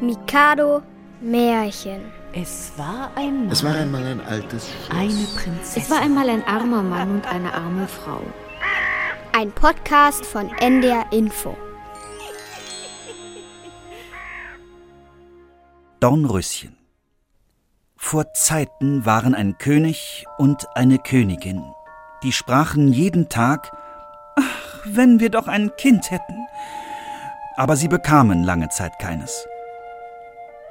Mikado Märchen. Es war einmal. Es war einmal ein altes Schloss. Eine Prinzessin. Es war einmal ein armer Mann und eine arme Frau. Ein Podcast von NDR Info. Dornröschen. Vor Zeiten waren ein König und eine Königin. Die sprachen jeden Tag, ach, wenn wir doch ein Kind hätten. Aber sie bekamen lange Zeit keines.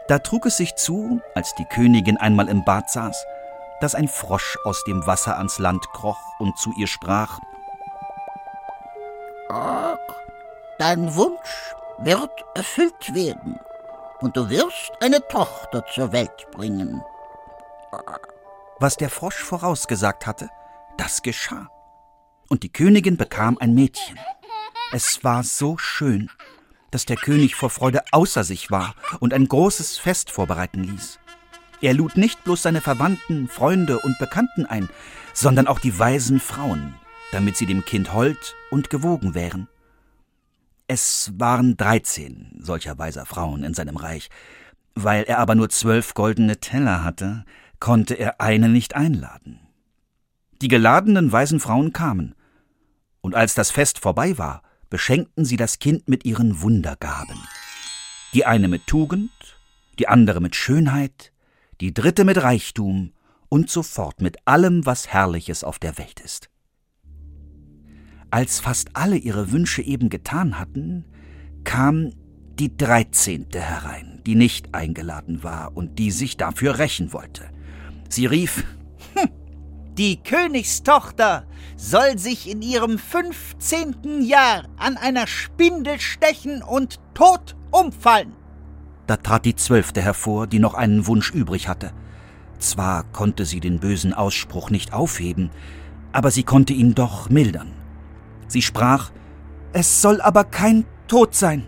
Da trug es sich zu, als die Königin einmal im Bad saß, dass ein Frosch aus dem Wasser ans Land kroch und zu ihr sprach Ach, dein Wunsch wird erfüllt werden, und du wirst eine Tochter zur Welt bringen. Was der Frosch vorausgesagt hatte, das geschah. Und die Königin bekam ein Mädchen. Es war so schön, dass der König vor Freude außer sich war und ein großes Fest vorbereiten ließ. Er lud nicht bloß seine Verwandten, Freunde und Bekannten ein, sondern auch die weisen Frauen, damit sie dem Kind hold und gewogen wären. Es waren dreizehn solcher weiser Frauen in seinem Reich. Weil er aber nur zwölf goldene Teller hatte, konnte er eine nicht einladen. Die geladenen weisen Frauen kamen, und als das Fest vorbei war, beschenkten sie das Kind mit ihren Wundergaben. Die eine mit Tugend, die andere mit Schönheit, die dritte mit Reichtum und so fort mit allem, was Herrliches auf der Welt ist. Als fast alle ihre Wünsche eben getan hatten, kam die Dreizehnte herein, die nicht eingeladen war und die sich dafür rächen wollte. Sie rief, die Königstochter soll sich in ihrem fünfzehnten Jahr an einer Spindel stechen und tot umfallen. Da trat die Zwölfte hervor, die noch einen Wunsch übrig hatte. Zwar konnte sie den bösen Ausspruch nicht aufheben, aber sie konnte ihn doch mildern. Sie sprach, es soll aber kein Tod sein,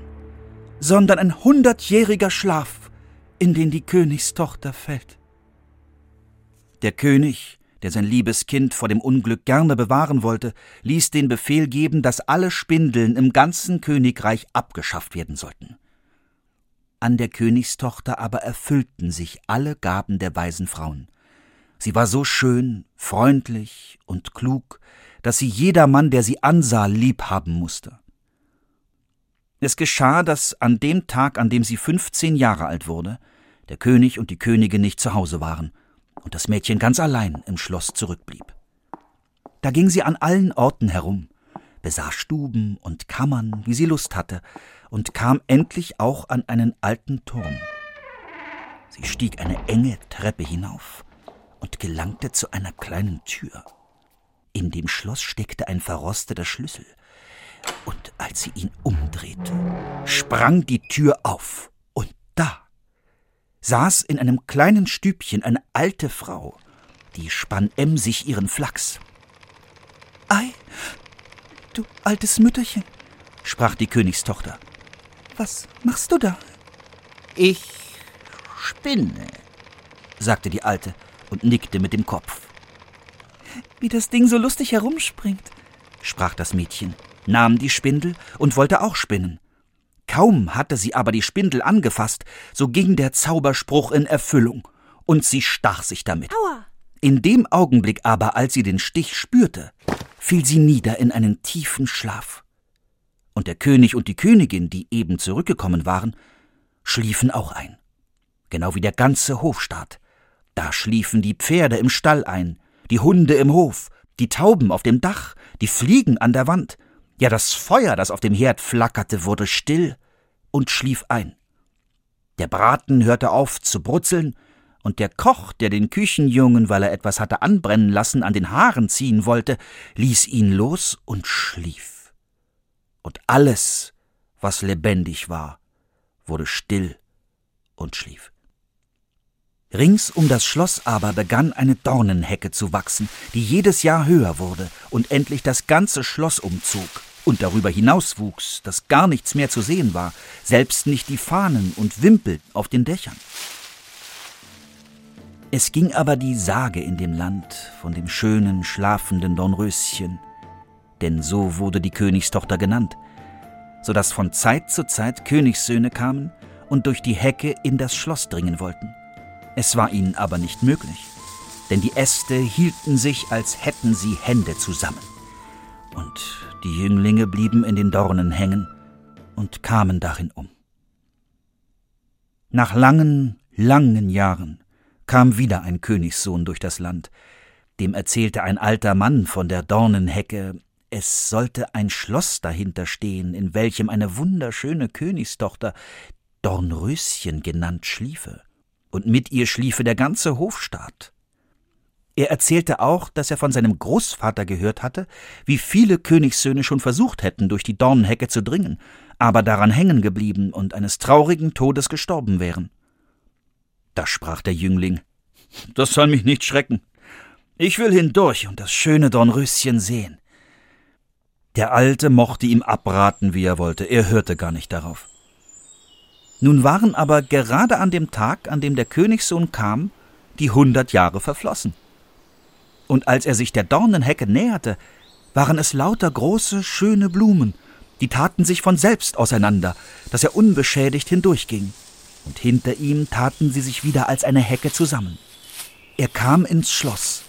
sondern ein hundertjähriger Schlaf, in den die Königstochter fällt. Der König, der sein liebes Kind vor dem Unglück gerne bewahren wollte, ließ den Befehl geben, dass alle Spindeln im ganzen Königreich abgeschafft werden sollten. An der Königstochter aber erfüllten sich alle Gaben der weisen Frauen. Sie war so schön, freundlich und klug, dass sie jedermann, der sie ansah, lieb haben musste. Es geschah, dass an dem Tag, an dem sie fünfzehn Jahre alt wurde, der König und die Königin nicht zu Hause waren und das Mädchen ganz allein im Schloss zurückblieb. Da ging sie an allen Orten herum, besah Stuben und Kammern, wie sie Lust hatte, und kam endlich auch an einen alten Turm. Sie stieg eine enge Treppe hinauf und gelangte zu einer kleinen Tür. In dem Schloss steckte ein verrosteter Schlüssel, und als sie ihn umdrehte, sprang die Tür auf, und da saß in einem kleinen Stübchen eine alte Frau, die spann emsig ihren Flachs. Ei, du altes Mütterchen, sprach die Königstochter, was machst du da? Ich spinne, sagte die Alte und nickte mit dem Kopf. Wie das Ding so lustig herumspringt, sprach das Mädchen, nahm die Spindel und wollte auch spinnen. Kaum hatte sie aber die Spindel angefasst, so ging der Zauberspruch in Erfüllung, und sie stach sich damit. Aua! In dem Augenblick aber, als sie den Stich spürte, fiel sie nieder in einen tiefen Schlaf. Und der König und die Königin, die eben zurückgekommen waren, schliefen auch ein. Genau wie der ganze Hofstaat. Da schliefen die Pferde im Stall ein, die Hunde im Hof, die Tauben auf dem Dach, die Fliegen an der Wand, ja das Feuer, das auf dem Herd flackerte, wurde still und schlief ein. Der Braten hörte auf zu brutzeln, und der Koch, der den Küchenjungen, weil er etwas hatte anbrennen lassen, an den Haaren ziehen wollte, ließ ihn los und schlief. Und alles, was lebendig war, wurde still und schlief. Rings um das Schloss aber begann eine Dornenhecke zu wachsen, die jedes Jahr höher wurde und endlich das ganze Schloss umzog und darüber hinaus wuchs, dass gar nichts mehr zu sehen war, selbst nicht die Fahnen und Wimpel auf den Dächern. Es ging aber die Sage in dem Land von dem schönen, schlafenden Dornröschen, denn so wurde die Königstochter genannt, so dass von Zeit zu Zeit Königssöhne kamen und durch die Hecke in das Schloss dringen wollten. Es war ihnen aber nicht möglich, denn die Äste hielten sich, als hätten sie Hände zusammen. Und die Jünglinge blieben in den Dornen hängen und kamen darin um. Nach langen, langen Jahren kam wieder ein Königssohn durch das Land. Dem erzählte ein alter Mann von der Dornenhecke, es sollte ein Schloss dahinter stehen, in welchem eine wunderschöne Königstochter, Dornröschen genannt, schliefe, und mit ihr schliefe der ganze Hofstaat. Er erzählte auch, dass er von seinem Großvater gehört hatte, wie viele Königssöhne schon versucht hätten, durch die Dornenhecke zu dringen, aber daran hängen geblieben und eines traurigen Todes gestorben wären. Da sprach der Jüngling Das soll mich nicht schrecken. Ich will hindurch und das schöne Dornröschen sehen. Der Alte mochte ihm abraten, wie er wollte, er hörte gar nicht darauf. Nun waren aber gerade an dem Tag, an dem der Königssohn kam, die hundert Jahre verflossen. Und als er sich der Dornenhecke näherte, waren es lauter große, schöne Blumen, die taten sich von selbst auseinander, dass er unbeschädigt hindurchging, und hinter ihm taten sie sich wieder als eine Hecke zusammen. Er kam ins Schloss,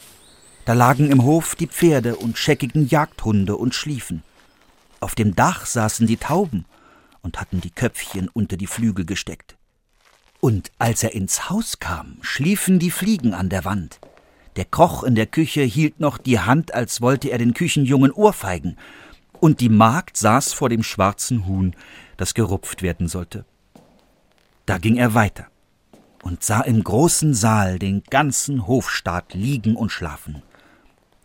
da lagen im Hof die Pferde und scheckigen Jagdhunde und schliefen. Auf dem Dach saßen die Tauben und hatten die Köpfchen unter die Flügel gesteckt. Und als er ins Haus kam, schliefen die Fliegen an der Wand. Der Koch in der Küche hielt noch die Hand, als wollte er den Küchenjungen ohrfeigen, und die Magd saß vor dem schwarzen Huhn, das gerupft werden sollte. Da ging er weiter und sah im großen Saal den ganzen Hofstaat liegen und schlafen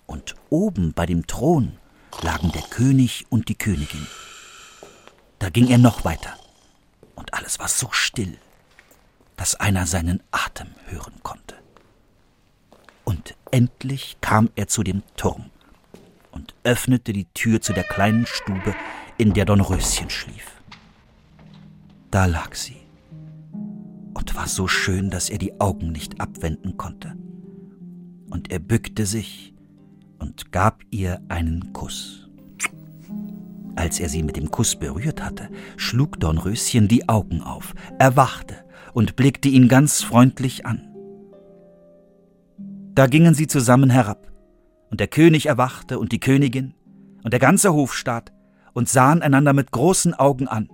und oben bei dem Thron lagen der König und die Königin. Da ging er noch weiter, und alles war so still, dass einer seinen Atem hören konnte. Endlich kam er zu dem Turm und öffnete die Tür zu der kleinen Stube, in der Dornröschen schlief. Da lag sie und war so schön, dass er die Augen nicht abwenden konnte. Und er bückte sich und gab ihr einen Kuss. Als er sie mit dem Kuss berührt hatte, schlug Dornröschen die Augen auf, erwachte und blickte ihn ganz freundlich an. Da gingen sie zusammen herab, und der König erwachte und die Königin und der ganze Hofstaat und sahen einander mit großen Augen an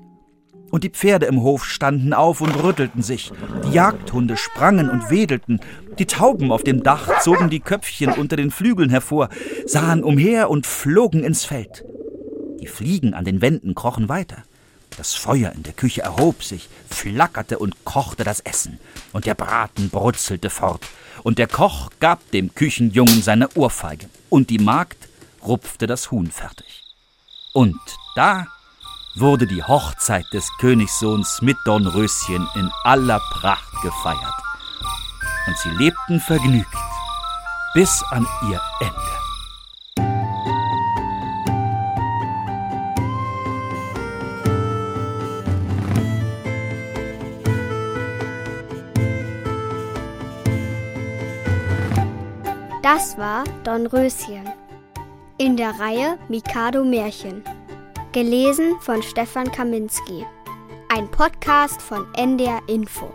und die Pferde im Hof standen auf und rüttelten sich, die Jagdhunde sprangen und wedelten, die Tauben auf dem Dach zogen die Köpfchen unter den Flügeln hervor, sahen umher und flogen ins Feld. Die Fliegen an den Wänden krochen weiter. Das Feuer in der Küche erhob sich, flackerte und kochte das Essen, und der Braten brutzelte fort, und der Koch gab dem Küchenjungen seine Ohrfeige, und die Magd rupfte das Huhn fertig. Und da wurde die Hochzeit des Königssohns mit Dornröschen in aller Pracht gefeiert. Und sie lebten vergnügt bis an ihr Ende. Das war Dornröschen in der Reihe Mikado Märchen. Gelesen von Stefan Kaminski. Ein Podcast von NDR Info.